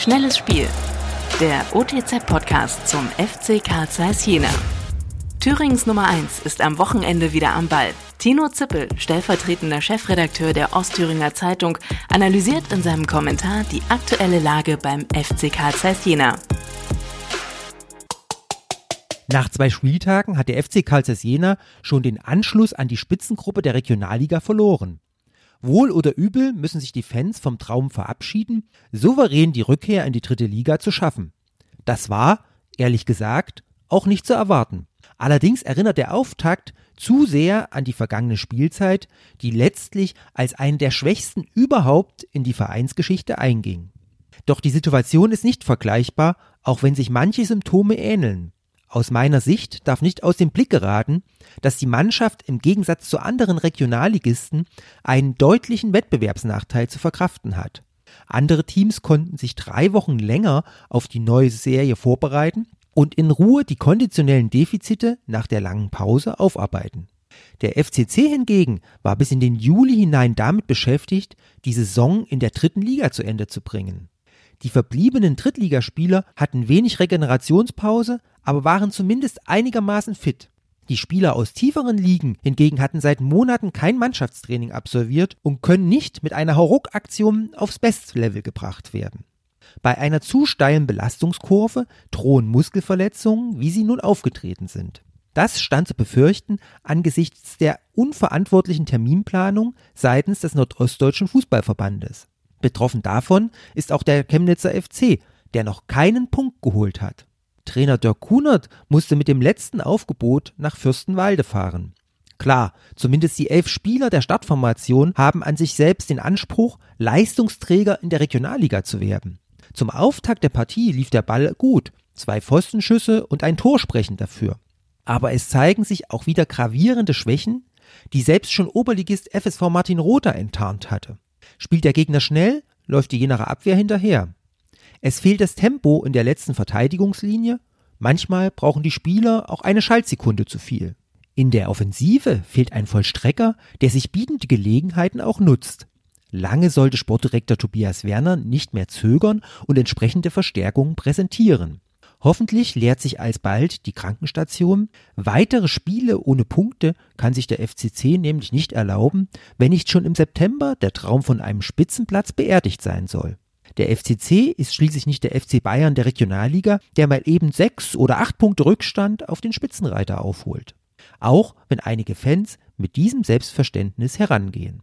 Schnelles Spiel. Der OTZ-Podcast zum FC Karl Zeiss Jena. Thürings Nummer 1 ist am Wochenende wieder am Ball. Tino Zippel, stellvertretender Chefredakteur der Ostthüringer Zeitung, analysiert in seinem Kommentar die aktuelle Lage beim FC Karl Zeiss Jena. Nach zwei Spieltagen hat der FC Karl Jena schon den Anschluss an die Spitzengruppe der Regionalliga verloren. Wohl oder übel müssen sich die Fans vom Traum verabschieden, souverän die Rückkehr in die dritte Liga zu schaffen. Das war, ehrlich gesagt, auch nicht zu erwarten. Allerdings erinnert der Auftakt zu sehr an die vergangene Spielzeit, die letztlich als einen der schwächsten überhaupt in die Vereinsgeschichte einging. Doch die Situation ist nicht vergleichbar, auch wenn sich manche Symptome ähneln. Aus meiner Sicht darf nicht aus dem Blick geraten, dass die Mannschaft im Gegensatz zu anderen Regionalligisten einen deutlichen Wettbewerbsnachteil zu verkraften hat. Andere Teams konnten sich drei Wochen länger auf die neue Serie vorbereiten und in Ruhe die konditionellen Defizite nach der langen Pause aufarbeiten. Der FCC hingegen war bis in den Juli hinein damit beschäftigt, die Saison in der dritten Liga zu Ende zu bringen. Die verbliebenen Drittligaspieler hatten wenig Regenerationspause, aber waren zumindest einigermaßen fit. Die Spieler aus tieferen Ligen hingegen hatten seit Monaten kein Mannschaftstraining absolviert und können nicht mit einer Hauruck-Aktion aufs Bestlevel gebracht werden. Bei einer zu steilen Belastungskurve drohen Muskelverletzungen, wie sie nun aufgetreten sind. Das stand zu befürchten angesichts der unverantwortlichen Terminplanung seitens des Nordostdeutschen Fußballverbandes. Betroffen davon ist auch der Chemnitzer FC, der noch keinen Punkt geholt hat. Trainer Dirk Kunert musste mit dem letzten Aufgebot nach Fürstenwalde fahren. Klar, zumindest die elf Spieler der Startformation haben an sich selbst den Anspruch, Leistungsträger in der Regionalliga zu werden. Zum Auftakt der Partie lief der Ball gut, zwei Pfostenschüsse und ein Tor sprechen dafür. Aber es zeigen sich auch wieder gravierende Schwächen, die selbst schon Oberligist FSV Martin Rother enttarnt hatte. Spielt der Gegner schnell, läuft die Jenaer Abwehr hinterher. Es fehlt das Tempo in der letzten Verteidigungslinie, manchmal brauchen die Spieler auch eine Schaltsekunde zu viel. In der Offensive fehlt ein Vollstrecker, der sich bietende Gelegenheiten auch nutzt. Lange sollte Sportdirektor Tobias Werner nicht mehr zögern und entsprechende Verstärkungen präsentieren. Hoffentlich leert sich alsbald die Krankenstation. Weitere Spiele ohne Punkte kann sich der FCC nämlich nicht erlauben, wenn nicht schon im September der Traum von einem Spitzenplatz beerdigt sein soll. Der FCC ist schließlich nicht der FC Bayern der Regionalliga, der mal eben sechs oder acht Punkte Rückstand auf den Spitzenreiter aufholt. Auch wenn einige Fans mit diesem Selbstverständnis herangehen.